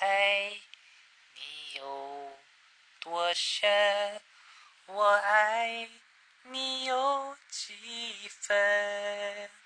爱你有多深我爱你有几分？